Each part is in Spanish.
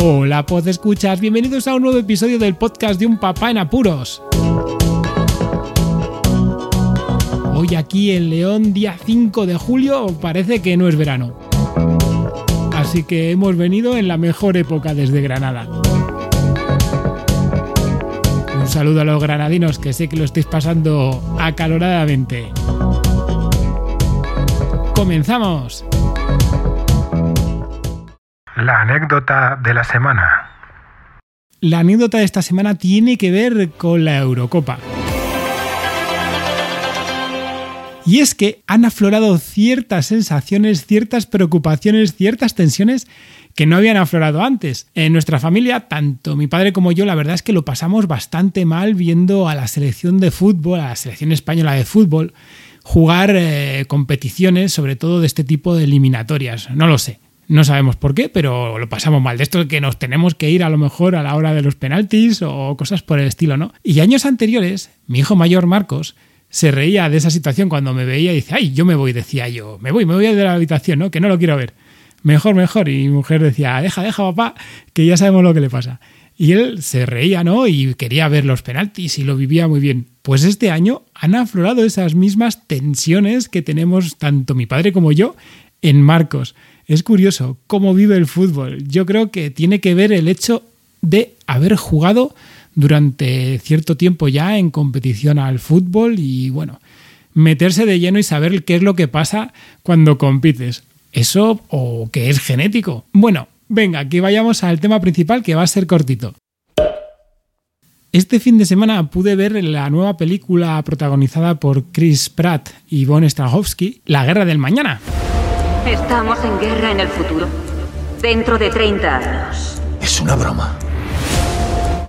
Hola, pod escuchas, bienvenidos a un nuevo episodio del podcast de un papá en apuros. Hoy aquí en León, día 5 de julio, parece que no es verano. Así que hemos venido en la mejor época desde Granada. Un saludo a los granadinos que sé que lo estáis pasando acaloradamente. ¡Comenzamos! La anécdota de la semana. La anécdota de esta semana tiene que ver con la Eurocopa. Y es que han aflorado ciertas sensaciones, ciertas preocupaciones, ciertas tensiones que no habían aflorado antes. En nuestra familia, tanto mi padre como yo, la verdad es que lo pasamos bastante mal viendo a la selección de fútbol, a la selección española de fútbol, jugar eh, competiciones, sobre todo de este tipo de eliminatorias. No lo sé. No sabemos por qué, pero lo pasamos mal. De esto que nos tenemos que ir a lo mejor a la hora de los penaltis o cosas por el estilo, ¿no? Y años anteriores, mi hijo mayor Marcos se reía de esa situación cuando me veía y dice, ay, yo me voy, decía yo, me voy, me voy de la habitación, ¿no? Que no lo quiero ver. Mejor, mejor. Y mi mujer decía, deja, deja, papá, que ya sabemos lo que le pasa. Y él se reía, ¿no? Y quería ver los penaltis y lo vivía muy bien. Pues este año han aflorado esas mismas tensiones que tenemos tanto mi padre como yo en Marcos. Es curioso cómo vive el fútbol. Yo creo que tiene que ver el hecho de haber jugado durante cierto tiempo ya en competición al fútbol y bueno, meterse de lleno y saber qué es lo que pasa cuando compites. Eso o que es genético. Bueno, venga, que vayamos al tema principal que va a ser cortito. Este fin de semana pude ver la nueva película protagonizada por Chris Pratt y Von Strahovski, La Guerra del Mañana. Estamos en guerra en el futuro. Dentro de 30 años. Es una broma.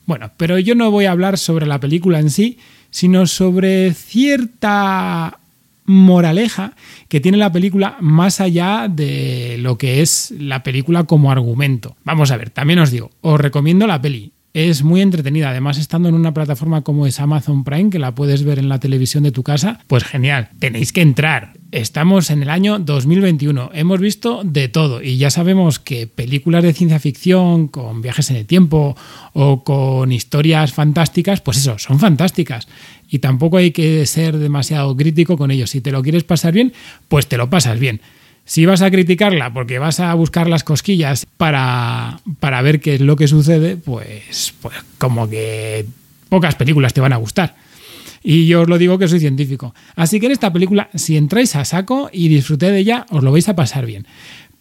Bueno, pero yo no voy a hablar sobre la película en sí, sino sobre cierta moraleja que tiene la película más allá de lo que es la película como argumento. Vamos a ver, también os digo, os recomiendo la peli. Es muy entretenida, además estando en una plataforma como es Amazon Prime, que la puedes ver en la televisión de tu casa, pues genial, tenéis que entrar. Estamos en el año 2021, hemos visto de todo y ya sabemos que películas de ciencia ficción con viajes en el tiempo o con historias fantásticas, pues eso, son fantásticas y tampoco hay que ser demasiado crítico con ellos. Si te lo quieres pasar bien, pues te lo pasas bien. Si vas a criticarla porque vas a buscar las cosquillas para, para ver qué es lo que sucede, pues, pues como que pocas películas te van a gustar. Y yo os lo digo que soy científico. Así que en esta película, si entráis a saco y disfruté de ella, os lo vais a pasar bien.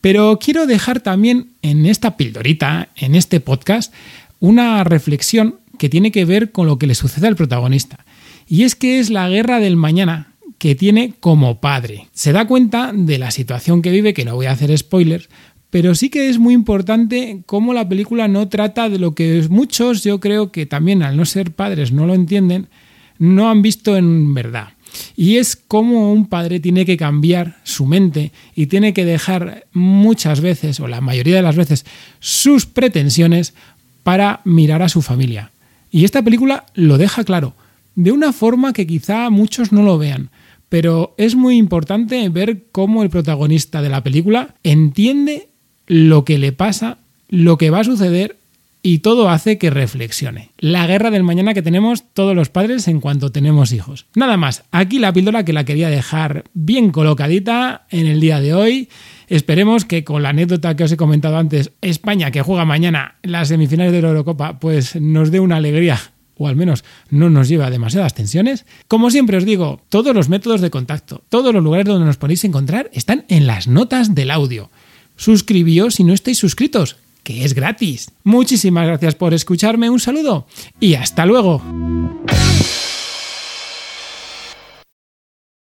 Pero quiero dejar también en esta pildorita, en este podcast, una reflexión que tiene que ver con lo que le sucede al protagonista. Y es que es la guerra del mañana que tiene como padre. Se da cuenta de la situación que vive, que no voy a hacer spoilers, pero sí que es muy importante cómo la película no trata de lo que muchos, yo creo que también al no ser padres no lo entienden, no han visto en verdad. Y es cómo un padre tiene que cambiar su mente y tiene que dejar muchas veces, o la mayoría de las veces, sus pretensiones para mirar a su familia. Y esta película lo deja claro, de una forma que quizá muchos no lo vean. Pero es muy importante ver cómo el protagonista de la película entiende lo que le pasa, lo que va a suceder y todo hace que reflexione. La guerra del mañana que tenemos todos los padres en cuanto tenemos hijos. Nada más, aquí la píldora que la quería dejar bien colocadita en el día de hoy. Esperemos que con la anécdota que os he comentado antes, España que juega mañana las semifinales de la Eurocopa, pues nos dé una alegría o al menos no nos lleva a demasiadas tensiones. Como siempre os digo, todos los métodos de contacto, todos los lugares donde nos podéis encontrar están en las notas del audio. Suscribíos si no estáis suscritos, que es gratis. Muchísimas gracias por escucharme, un saludo y hasta luego.